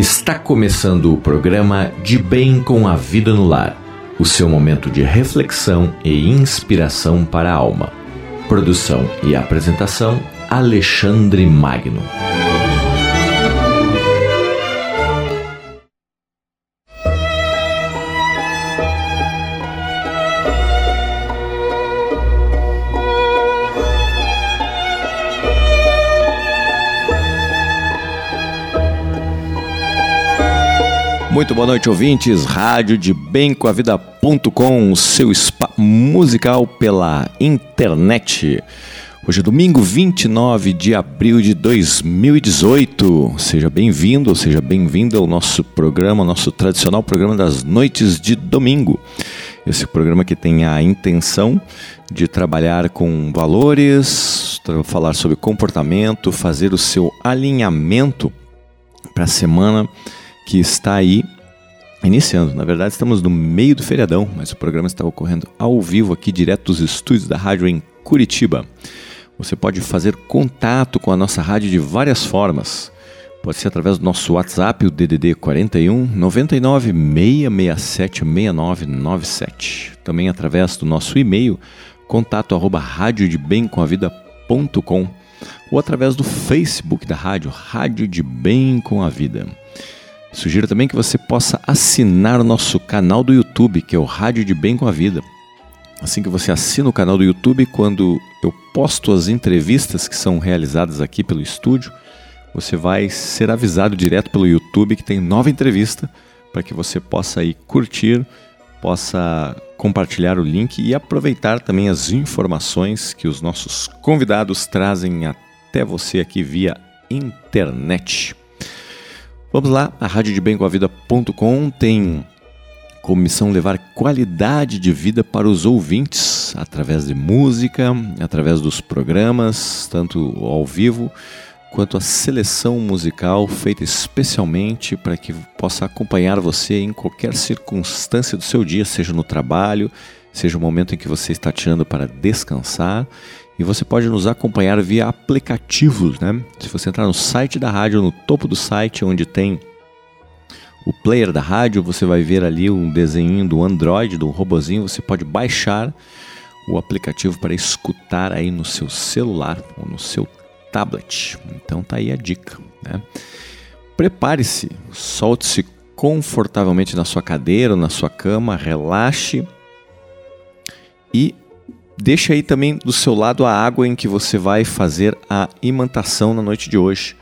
Está começando o programa De Bem com a Vida no Lar, o seu momento de reflexão e inspiração para a alma. Produção e apresentação Alexandre Magno. Muito boa noite, ouvintes. Rádio de Bem com a Vida.com, seu spa musical pela internet. Hoje é domingo 29 de abril de 2018. Seja bem-vindo, seja bem-vindo ao nosso programa, nosso tradicional programa das noites de domingo. Esse programa que tem a intenção de trabalhar com valores, falar sobre comportamento, fazer o seu alinhamento para a semana que está aí iniciando. Na verdade, estamos no meio do feriadão, mas o programa está ocorrendo ao vivo aqui direto dos estúdios da rádio em Curitiba. Você pode fazer contato com a nossa rádio de várias formas. Pode ser através do nosso WhatsApp, o DDD 41 99 667 6997. Também através do nosso e-mail, contato arroba radiodebemcomavida.com ou através do Facebook da rádio, Rádio de Bem com a Vida. Sugiro também que você possa assinar o nosso canal do YouTube, que é o Rádio de Bem com a Vida. Assim que você assina o canal do YouTube, quando eu posto as entrevistas que são realizadas aqui pelo estúdio, você vai ser avisado direto pelo YouTube que tem nova entrevista para que você possa aí curtir, possa compartilhar o link e aproveitar também as informações que os nossos convidados trazem até você aqui via internet. Vamos lá, a Rádio de Bem com a Vida.com tem como missão levar qualidade de vida para os ouvintes através de música, através dos programas, tanto ao vivo quanto a seleção musical feita especialmente para que possa acompanhar você em qualquer circunstância do seu dia, seja no trabalho, seja o momento em que você está tirando para descansar e você pode nos acompanhar via aplicativos, né? Se você entrar no site da rádio, no topo do site, onde tem o player da rádio, você vai ver ali um desenho do Android, do robozinho. Você pode baixar o aplicativo para escutar aí no seu celular ou no seu tablet. Então tá aí a dica, né? Prepare-se, solte-se confortavelmente na sua cadeira ou na sua cama, relaxe e Deixa aí também do seu lado a água em que você vai fazer a imantação na noite de hoje.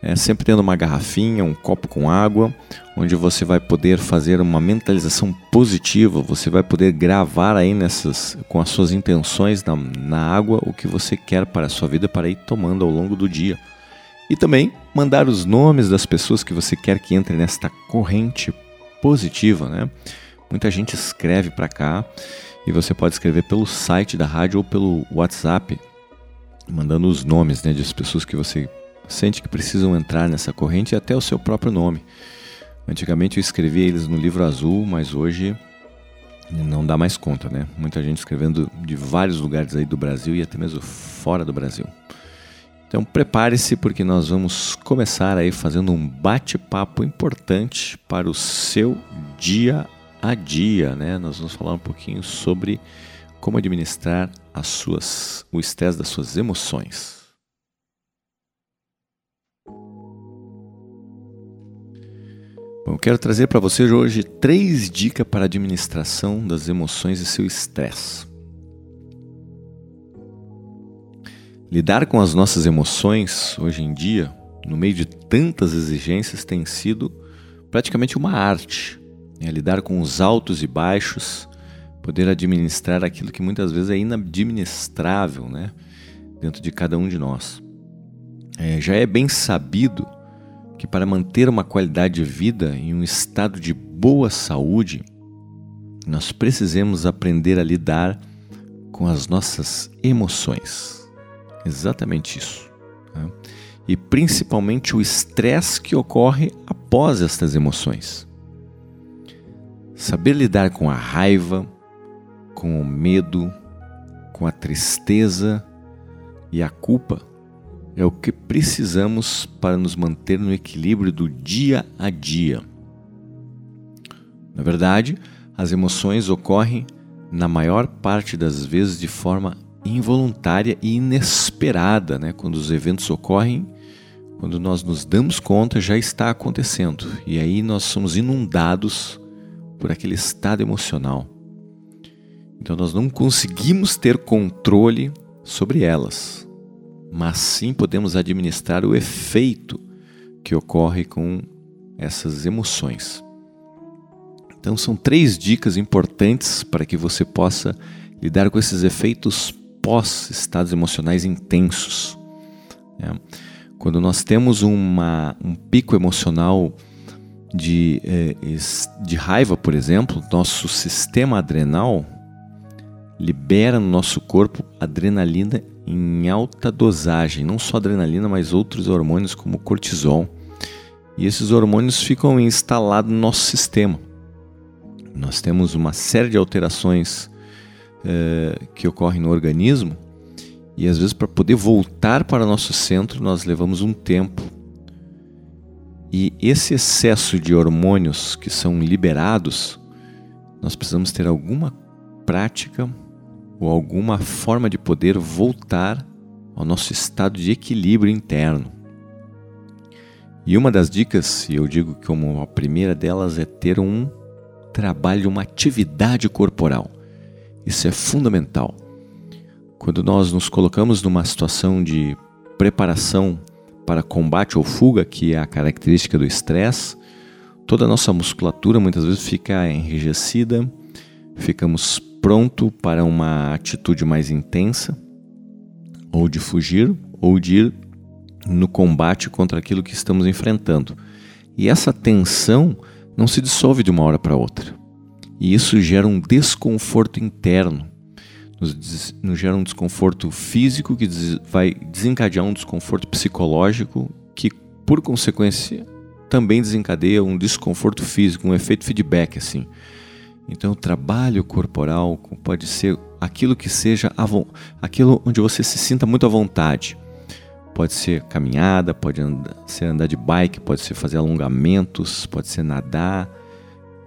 É, sempre tendo uma garrafinha, um copo com água, onde você vai poder fazer uma mentalização positiva, você vai poder gravar aí nessas, com as suas intenções na, na água o que você quer para a sua vida para ir tomando ao longo do dia. E também mandar os nomes das pessoas que você quer que entrem nesta corrente positiva, né? Muita gente escreve para cá e você pode escrever pelo site da rádio ou pelo WhatsApp, mandando os nomes né, das pessoas que você sente que precisam entrar nessa corrente e até o seu próprio nome. Antigamente eu escrevia eles no livro azul, mas hoje não dá mais conta, né? Muita gente escrevendo de vários lugares aí do Brasil e até mesmo fora do Brasil. Então prepare-se porque nós vamos começar aí fazendo um bate-papo importante para o seu dia a dia, né? Nós vamos falar um pouquinho sobre como administrar as suas, o estresse das suas emoções. Bom, eu quero trazer para vocês hoje três dicas para a administração das emoções e seu estresse. Lidar com as nossas emoções hoje em dia, no meio de tantas exigências, tem sido praticamente uma arte é lidar com os altos e baixos, poder administrar aquilo que muitas vezes é inadministrável né, dentro de cada um de nós. É, já é bem sabido que para manter uma qualidade de vida em um estado de boa saúde, nós precisamos aprender a lidar com as nossas emoções. Exatamente isso. Né? E principalmente o estresse que ocorre após estas emoções. Saber lidar com a raiva, com o medo, com a tristeza e a culpa é o que precisamos para nos manter no equilíbrio do dia a dia. Na verdade, as emoções ocorrem na maior parte das vezes de forma involuntária e inesperada, né? Quando os eventos ocorrem, quando nós nos damos conta, já está acontecendo. E aí nós somos inundados por aquele estado emocional. Então nós não conseguimos ter controle sobre elas, mas sim podemos administrar o efeito que ocorre com essas emoções. Então são três dicas importantes para que você possa lidar com esses efeitos pós estados emocionais intensos. É. Quando nós temos uma, um pico emocional de, é, de raiva, por exemplo, nosso sistema adrenal libera no nosso corpo adrenalina em alta dosagem, não só adrenalina, mas outros hormônios como cortisol. E esses hormônios ficam instalados no nosso sistema. Nós temos uma série de alterações uh, que ocorrem no organismo e às vezes para poder voltar para nosso centro nós levamos um tempo. E esse excesso de hormônios que são liberados, nós precisamos ter alguma prática ou alguma forma de poder voltar ao nosso estado de equilíbrio interno. E uma das dicas, e eu digo como a primeira delas, é ter um trabalho, uma atividade corporal. Isso é fundamental. Quando nós nos colocamos numa situação de preparação para combate ou fuga, que é a característica do estresse, toda a nossa musculatura muitas vezes fica enrijecida, ficamos pronto para uma atitude mais intensa, ou de fugir, ou de ir no combate contra aquilo que estamos enfrentando. E essa tensão não se dissolve de uma hora para outra. E isso gera um desconforto interno, nos, nos gera um desconforto físico que des, vai desencadear um desconforto psicológico que, por consequência, também desencadeia um desconforto físico, um efeito feedback assim. Então, o trabalho corporal pode ser aquilo que seja aquilo onde você se sinta muito à vontade. Pode ser caminhada, pode andar, ser andar de bike, pode ser fazer alongamentos, pode ser nadar,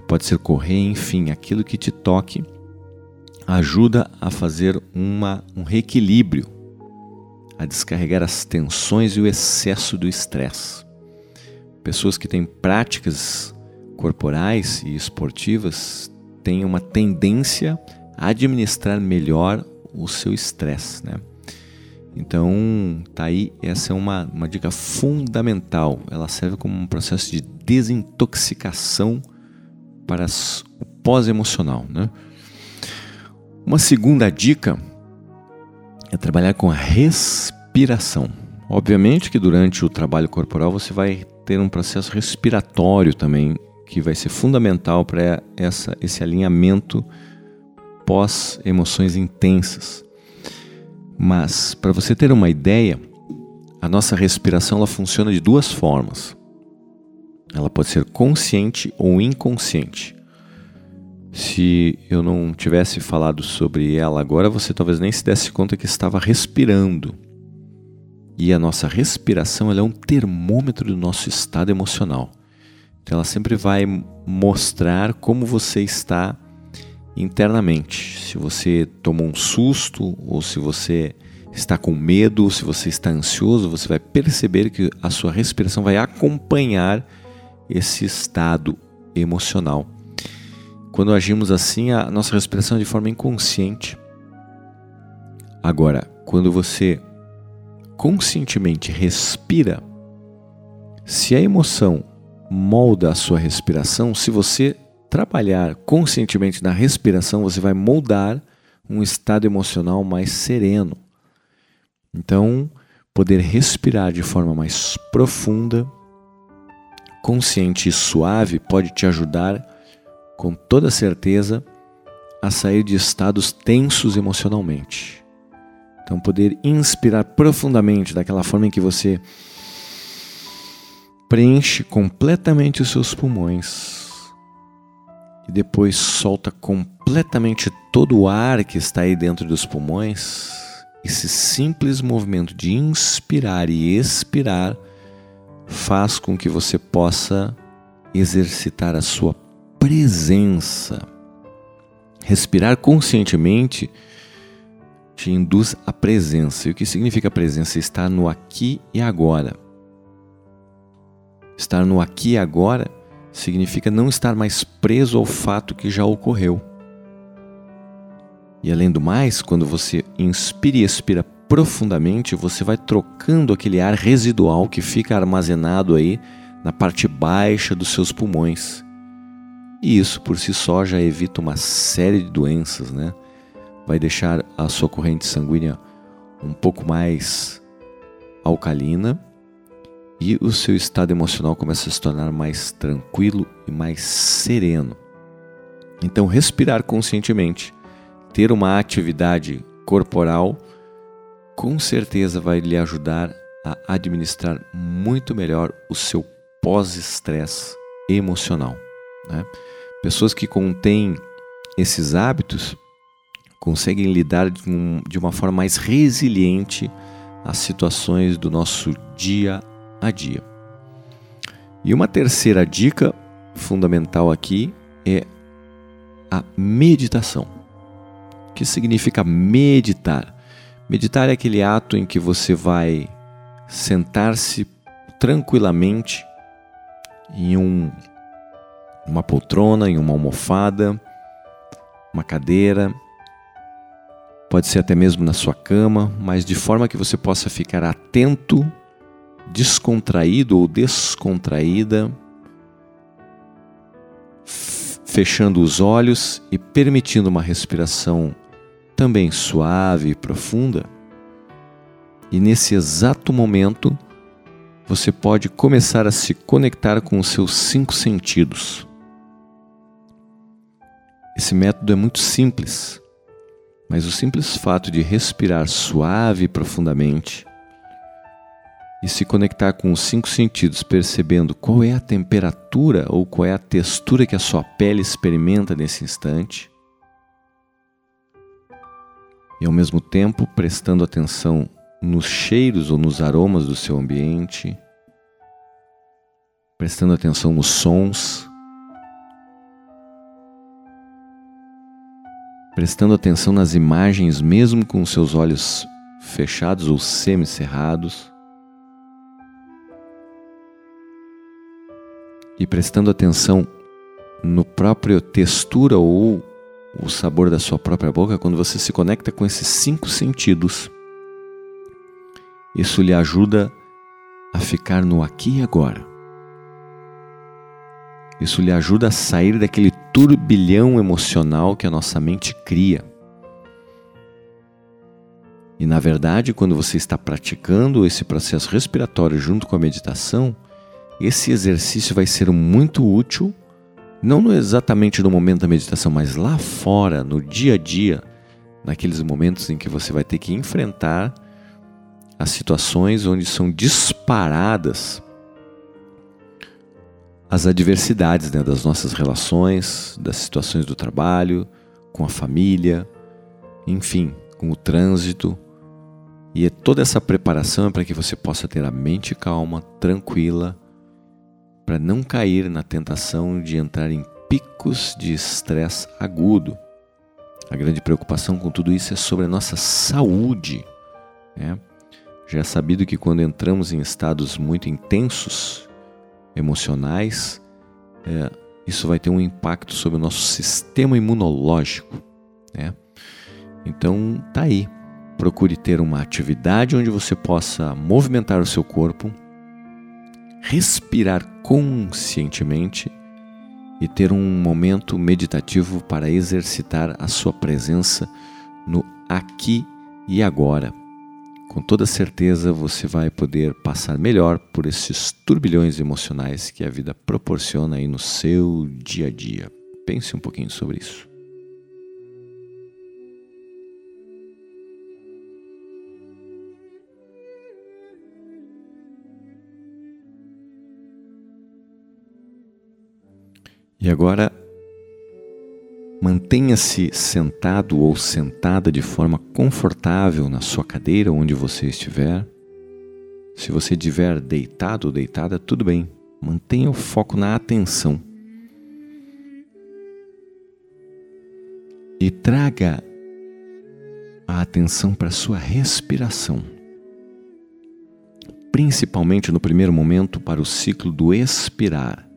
pode ser correr, enfim, aquilo que te toque ajuda a fazer uma, um reequilíbrio, a descarregar as tensões e o excesso do estresse. Pessoas que têm práticas corporais e esportivas têm uma tendência a administrar melhor o seu estresse, né? Então, tá aí, essa é uma, uma dica fundamental. Ela serve como um processo de desintoxicação para o pós-emocional. Né? Uma segunda dica é trabalhar com a respiração. Obviamente que durante o trabalho corporal você vai ter um processo respiratório também que vai ser fundamental para esse alinhamento pós emoções intensas. Mas, para você ter uma ideia, a nossa respiração ela funciona de duas formas. Ela pode ser consciente ou inconsciente. Se eu não tivesse falado sobre ela agora, você talvez nem se desse conta que estava respirando. E a nossa respiração é um termômetro do nosso estado emocional. Então ela sempre vai mostrar como você está internamente. Se você tomou um susto, ou se você está com medo, ou se você está ansioso, você vai perceber que a sua respiração vai acompanhar esse estado emocional. Quando agimos assim, a nossa respiração é de forma inconsciente. Agora, quando você conscientemente respira, se a emoção molda a sua respiração, se você trabalhar conscientemente na respiração, você vai moldar um estado emocional mais sereno. Então, poder respirar de forma mais profunda, consciente e suave pode te ajudar, com toda certeza, a sair de estados tensos emocionalmente. Então, poder inspirar profundamente daquela forma em que você preenche completamente os seus pulmões e depois solta completamente todo o ar que está aí dentro dos pulmões, esse simples movimento de inspirar e expirar faz com que você possa exercitar a sua presença. Respirar conscientemente te induz à presença. E o que significa presença? Estar no aqui e agora. Estar no aqui e agora significa não estar mais preso ao fato que já ocorreu. E além do mais, quando você inspira e expira profundamente, você vai trocando aquele ar residual que fica armazenado aí na parte baixa dos seus pulmões. E isso por si só já evita uma série de doenças, né? Vai deixar a sua corrente sanguínea um pouco mais alcalina e o seu estado emocional começa a se tornar mais tranquilo e mais sereno. Então, respirar conscientemente, ter uma atividade corporal, com certeza vai lhe ajudar a administrar muito melhor o seu pós-estresse emocional. Né? Pessoas que contêm esses hábitos conseguem lidar de, um, uma forma mais resiliente às situações do nosso dia a dia. E uma terceira dica fundamental aqui é a meditação. O que significa meditar? Meditar é aquele ato em que você vai sentar-se tranquilamente em um, uma poltrona, em uma almofada, uma cadeira, pode ser até mesmo na sua cama, mas de forma que você possa ficar atento descontraído ou descontraída, fechando os olhos e permitindo uma respiração também suave e profunda. E nesse exato momento, você pode começar a se conectar com os seus cinco sentidos. Esse método é muito simples, mas o simples fato de respirar suave e profundamente e se conectar com os cinco sentidos, percebendo qual é a temperatura ou qual é a textura que a sua pele experimenta nesse instante. E ao mesmo tempo prestando atenção nos cheiros ou nos aromas do seu ambiente, prestando atenção nos sons, prestando atenção nas imagens, mesmo com seus olhos fechados ou semicerrados. e prestando atenção no próprio textura ou o sabor da sua própria boca, quando você se conecta com esses cinco sentidos, isso lhe ajuda a ficar no aqui e agora. Isso lhe ajuda a sair daquele turbilhão emocional que a nossa mente cria. E na verdade, quando você está praticando esse processo respiratório junto com a meditação, esse exercício vai ser muito útil, não exatamente no momento da meditação, mas lá fora, no dia a dia, naqueles momentos em que você vai ter que enfrentar as situações onde são disparadas as adversidades né, das nossas relações, das situações do trabalho, com a família, enfim, com o trânsito. E é toda essa preparação é para que você possa ter a mente calma, tranquila para não cair na tentação de entrar em picos de estresse agudo. A grande preocupação com tudo isso é sobre a nossa saúde. Né? Já é sabido que quando entramos em estados muito intensos, emocionais, é, isso vai ter um impacto sobre o nosso sistema imunológico. Né? Então, tá aí. Procure ter uma atividade onde você possa movimentar o seu corpo, respirar conscientemente e ter um momento meditativo para exercitar a sua presença no aqui e agora. Com toda certeza você vai poder passar melhor por esses turbilhões emocionais que a vida proporciona aí no seu dia a dia. Pense um pouquinho sobre isso. E agora Mantenha-se sentado ou sentada de forma confortável na sua cadeira onde você estiver. Se você estiver deitado ou deitada, tudo bem. Mantenha o foco na atenção. E traga a atenção para a sua respiração. Principalmente no primeiro momento para o ciclo do expirar,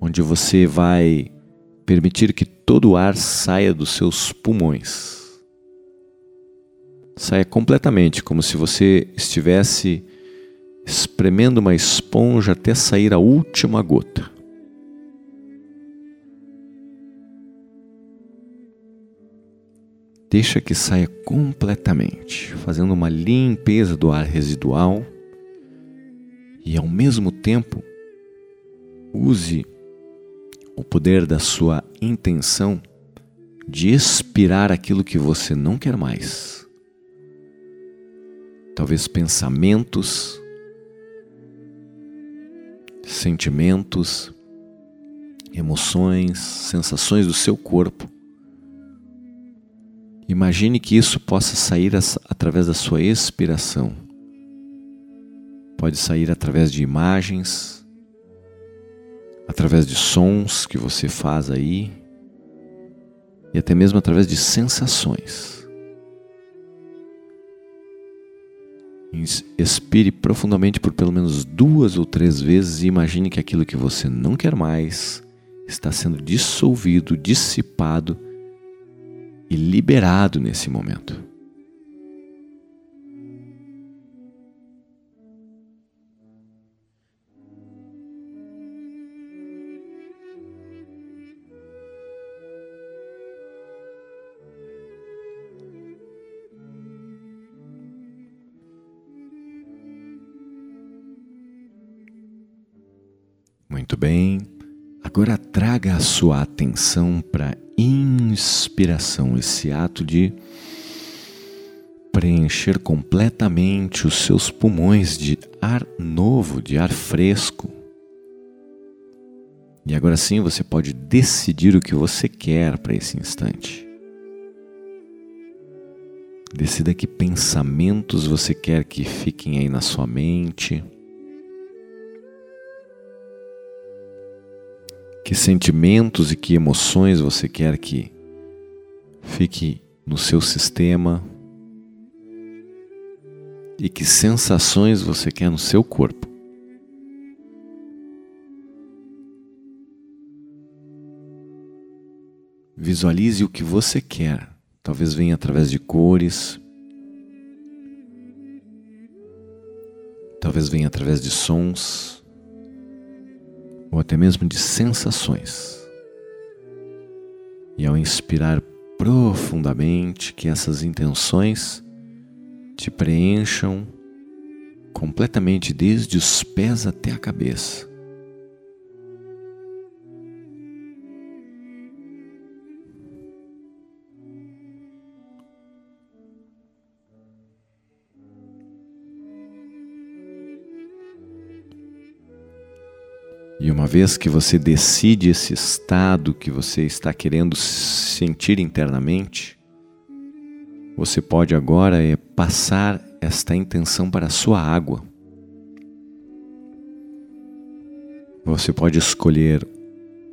onde você vai permitir que todo o ar saia dos seus pulmões. Saia completamente, como se você estivesse espremendo uma esponja até sair a última gota. Deixa que saia completamente, fazendo uma limpeza do ar residual e ao mesmo tempo use o poder da sua intenção de expirar aquilo que você não quer mais. Talvez pensamentos, sentimentos, emoções, sensações do seu corpo. Imagine que isso possa sair através da sua expiração. Pode sair através de imagens, através de sons que você faz aí e até mesmo através de sensações. Expire profundamente por pelo menos duas ou três vezes e imagine que aquilo que você não quer mais está sendo dissolvido, dissipado e liberado nesse momento. Bem. Agora traga a sua atenção para inspiração, esse ato de preencher completamente os seus pulmões de ar novo, de ar fresco. E agora sim você pode decidir o que você quer para esse instante. Decida que pensamentos você quer que fiquem aí na sua mente. Que sentimentos e que emoções você quer que fique no seu sistema? E que sensações você quer no seu corpo? Visualize o que você quer. Talvez venha através de cores, talvez venha através de sons ou até mesmo de sensações. E ao inspirar profundamente, que essas intenções te preencham completamente desde os pés até a cabeça. E uma vez que você decide esse estado que você está querendo sentir internamente, você pode agora é passar esta intenção para a sua água. Você pode escolher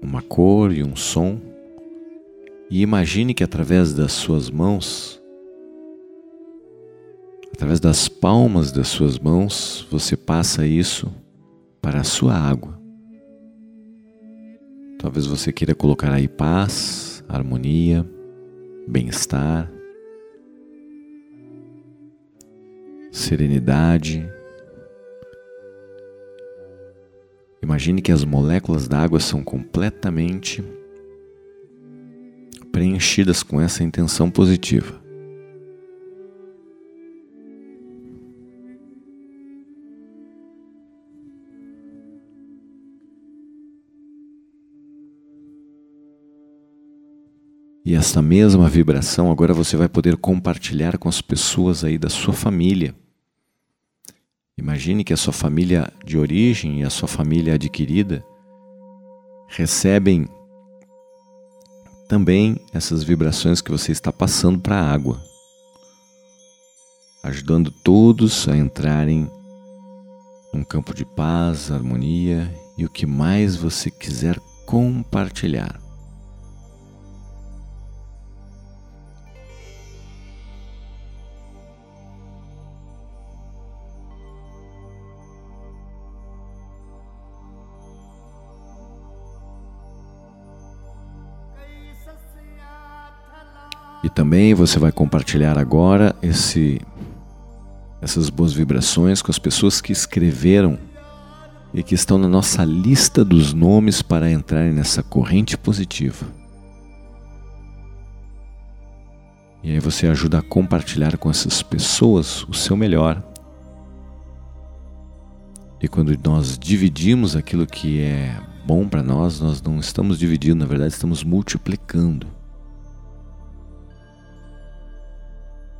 uma cor e um som e imagine que através das suas mãos, através das palmas das suas mãos, você passa isso para a sua água. Talvez você queira colocar aí paz, harmonia, bem-estar, serenidade. Imagine que as moléculas d'água são completamente preenchidas com essa intenção positiva. E essa mesma vibração agora você vai poder compartilhar com as pessoas aí da sua família. Imagine que a sua família de origem e a sua família adquirida recebem também essas vibrações que você está passando para a água, ajudando todos a entrarem num campo de paz, harmonia e o que mais você quiser compartilhar. E também você vai compartilhar agora esse, essas boas vibrações com as pessoas que escreveram e que estão na nossa lista dos nomes para entrarem nessa corrente positiva. E aí você ajuda a compartilhar com essas pessoas o seu melhor. E quando nós dividimos aquilo que é bom para nós, nós não estamos dividindo, na verdade estamos multiplicando.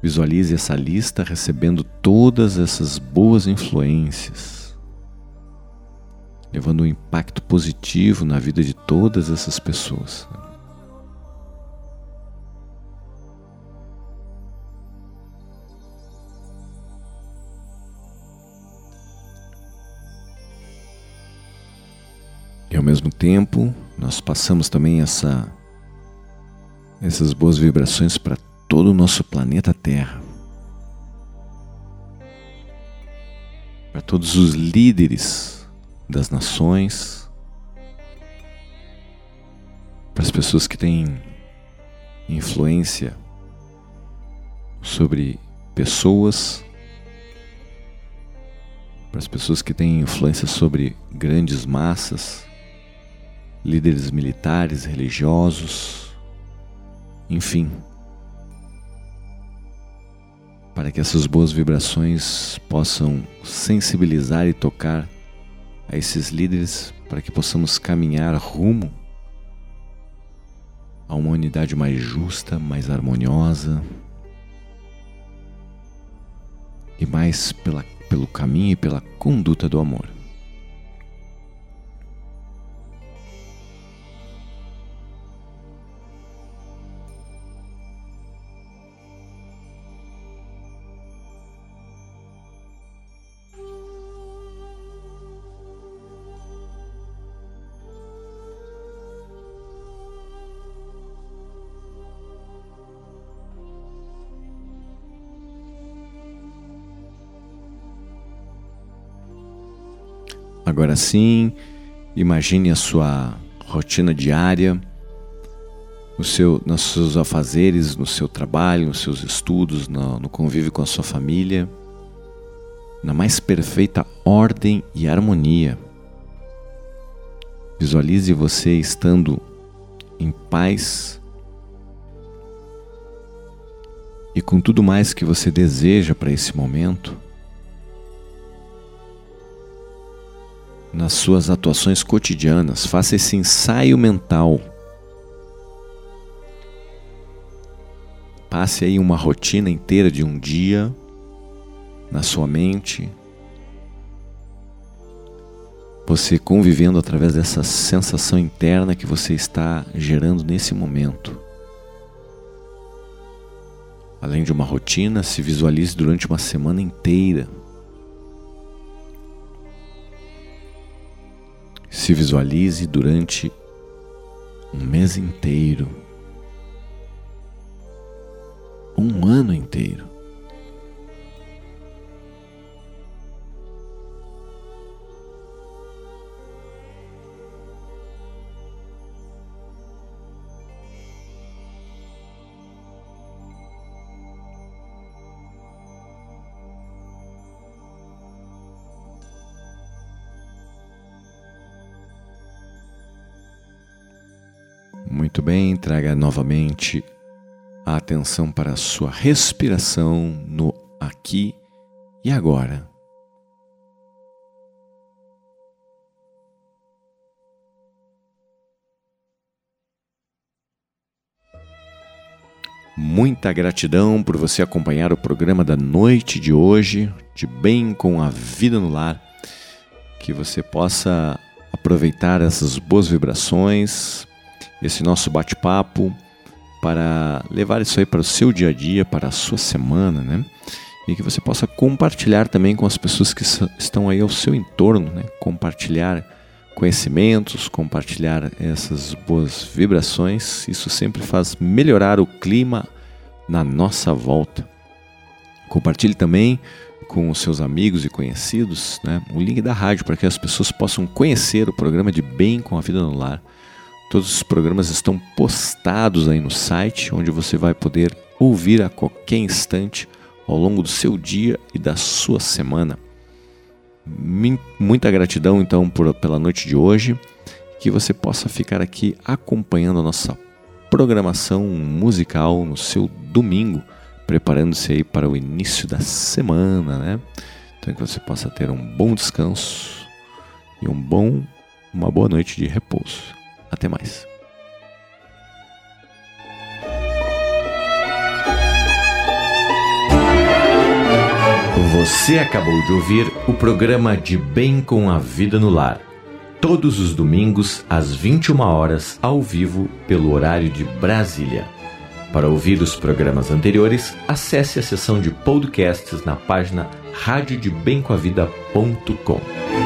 Visualize essa lista recebendo todas essas boas influências, levando um impacto positivo na vida de todas essas pessoas. E ao mesmo tempo, nós passamos também essa, essas boas vibrações para todo o nosso planeta Terra. Para todos os líderes das nações, para as pessoas que têm influência sobre pessoas, para as pessoas que têm influência sobre grandes massas, líderes militares, religiosos, enfim para que essas boas vibrações possam sensibilizar e tocar a esses líderes, para que possamos caminhar rumo a uma unidade mais justa, mais harmoniosa e mais pela, pelo caminho e pela conduta do amor. Agora sim, imagine a sua rotina diária, o seu, nos seus afazeres, no seu trabalho, nos seus estudos, no, no convívio com a sua família, na mais perfeita ordem e harmonia. Visualize você estando em paz e com tudo mais que você deseja para esse momento. Nas suas atuações cotidianas. Faça esse ensaio mental. Passe aí uma rotina inteira de um dia na sua mente. Você convivendo através dessa sensação interna que você está gerando nesse momento. Além de uma rotina, se visualize durante uma semana inteira. Se visualize durante um mês inteiro, um ano inteiro. Traga novamente a atenção para a sua respiração no aqui e agora. Muita gratidão por você acompanhar o programa da noite de hoje, de Bem com a Vida no Lar. Que você possa aproveitar essas boas vibrações esse nosso bate-papo, para levar isso aí para o seu dia a dia, para a sua semana, né? E que você possa compartilhar também com as pessoas que estão aí ao seu entorno, né? Compartilhar conhecimentos, compartilhar essas boas vibrações. Isso sempre faz melhorar o clima na nossa volta. Compartilhe também com os seus amigos e conhecidos né, o link da rádio para que as pessoas possam conhecer o programa de Bem com a Vida no Lar. Todos os programas estão postados aí no site, onde você vai poder ouvir a qualquer instante ao longo do seu dia e da sua semana. Muita gratidão então por, pela noite de hoje, que você possa ficar aqui acompanhando a nossa programação musical no seu domingo, preparando-se aí para o início da semana, né? Então que você possa ter um bom descanso e um bom, uma boa noite de repouso. Até mais. Você acabou de ouvir o programa De Bem com a Vida no Lar. Todos os domingos, às 21 horas, ao vivo, pelo horário de Brasília. Para ouvir os programas anteriores, acesse a seção de podcasts na página radiodebemcoavida.com.